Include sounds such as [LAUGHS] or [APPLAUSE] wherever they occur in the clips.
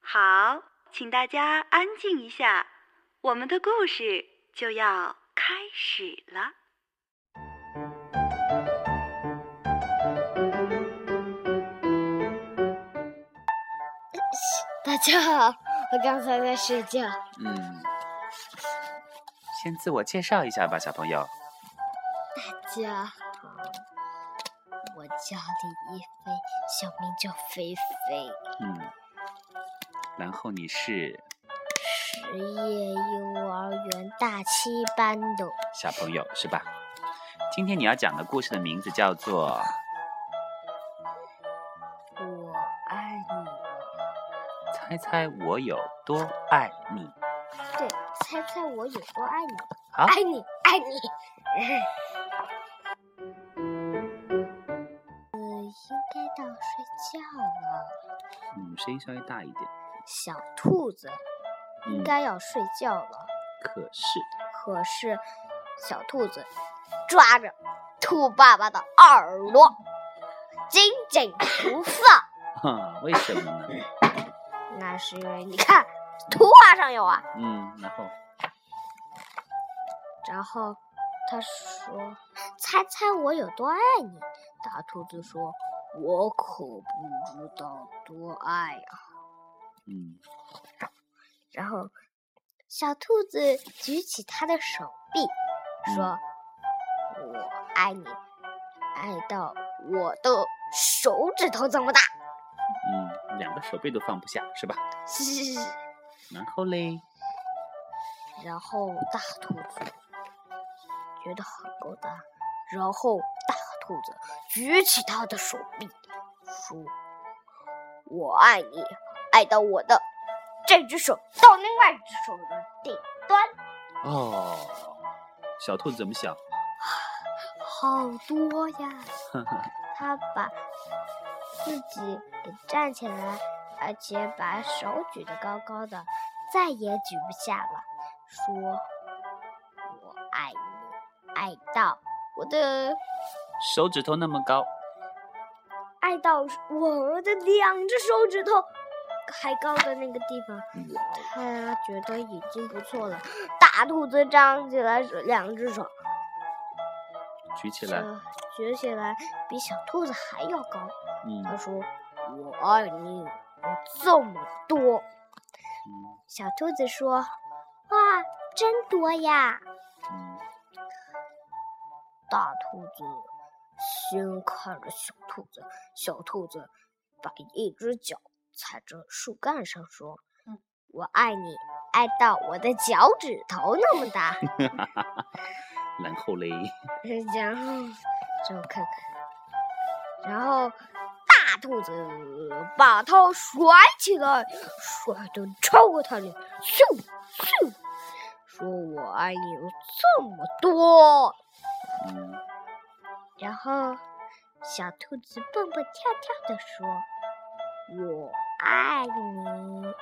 好，请大家安静一下，我们的故事就要开始了。大家好，我刚才在睡觉。嗯，先自我介绍一下吧，小朋友。大家好，我叫李一菲，小名叫菲菲，嗯，然后你是实验幼儿园大七班的。小朋友是吧？今天你要讲的故事的名字叫做猜猜我有多爱你。对，猜猜我有多爱你？好，爱你，爱你。呃，应该到睡觉了。嗯，声音稍微大一点。小兔子应嗯，该要睡觉了，可是可是小兔子抓着兔爸爸的耳朵，紧紧不放。啊，为什么呢？[LAUGHS] 那是因为你看图画上有啊。嗯，然后然后他说：“猜猜我有多爱你？”大兔子说：“我可不知道多爱呀、嗯然后小兔子举起他的手臂，说：“我爱你，爱到我的手指头这么大。嗯，两个手背都放不下是吧？” [LAUGHS] 然后嘞，然后大兔子觉得很够大，然后大兔子举起他的手臂，说：“我爱你，爱到我的这只手到另外一只手的顶端，哦，小兔子怎么想？好多呀。呵呵，”它把自己给站起来，而且把手举得高高的，再也举不下了，说：“我爱你，爱到我的。”手指头那么高，爱到我的两只手指头还高的那个地方，他觉得已经不错了。大兔子张起来是两只手，举起来，举起来比小兔子还要高。他嗯说：“我爱你有这么多。”嗯小兔子说：“哇，真多呀嗯，！”大兔子先看着小兔子，小兔子把一只脚踩着树干上，说：“嗯我爱你，爱到我的脚趾头那么大。[LAUGHS] 然后嘞，[LAUGHS] ”然后就看看，然后大兔子把它甩起来，甩得超过它脸，咻咻，说我爱你有这么多。嗯然后小兔子蹦蹦跳跳的说：“我爱你。”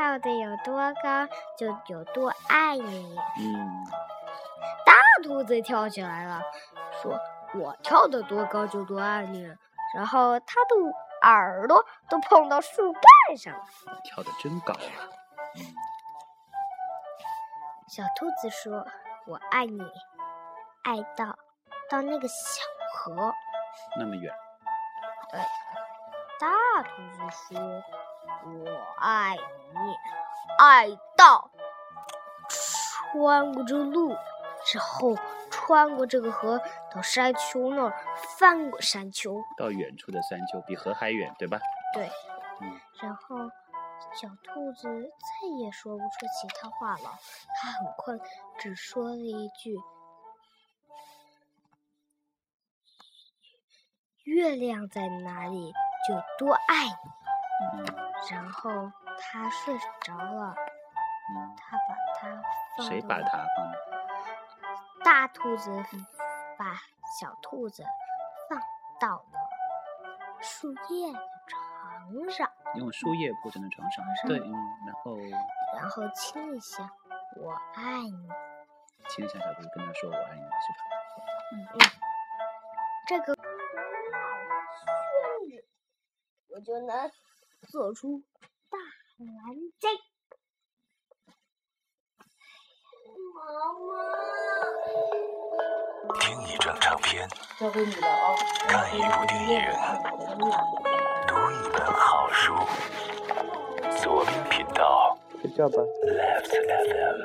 跳的有多高，就有多爱你。嗯，大兔子跳起来了，说：“我跳得多高就多爱你。”然后它的耳朵都碰到树干上了。跳得真高啊！嗯小兔子说：“我爱你，爱到到那个小河。那么远，”对大兔子说：“我爱你，爱到穿过这路，之后穿过这个河到山丘那儿，翻过山丘。到远处的山丘比河还远，对吧？对，嗯然后小兔子再也说不出其他话了，它很困，只说了一句：“月亮在哪里，就多爱你。”嗯然后他睡着了，嗯，它把它放谁把它放的？大兔子把小兔子放到了树叶的床上，用树叶铺成的床上。对，嗯，然后然后亲一下，我爱你。亲一下小兔子，跟他说我爱你，是吧？嗯嗯，这个我就能做出大蓝鲸。妈妈，听一张唱片，交给你了啊！看一部电影，读一本好书，左边频道睡觉吧。，leftfm.com。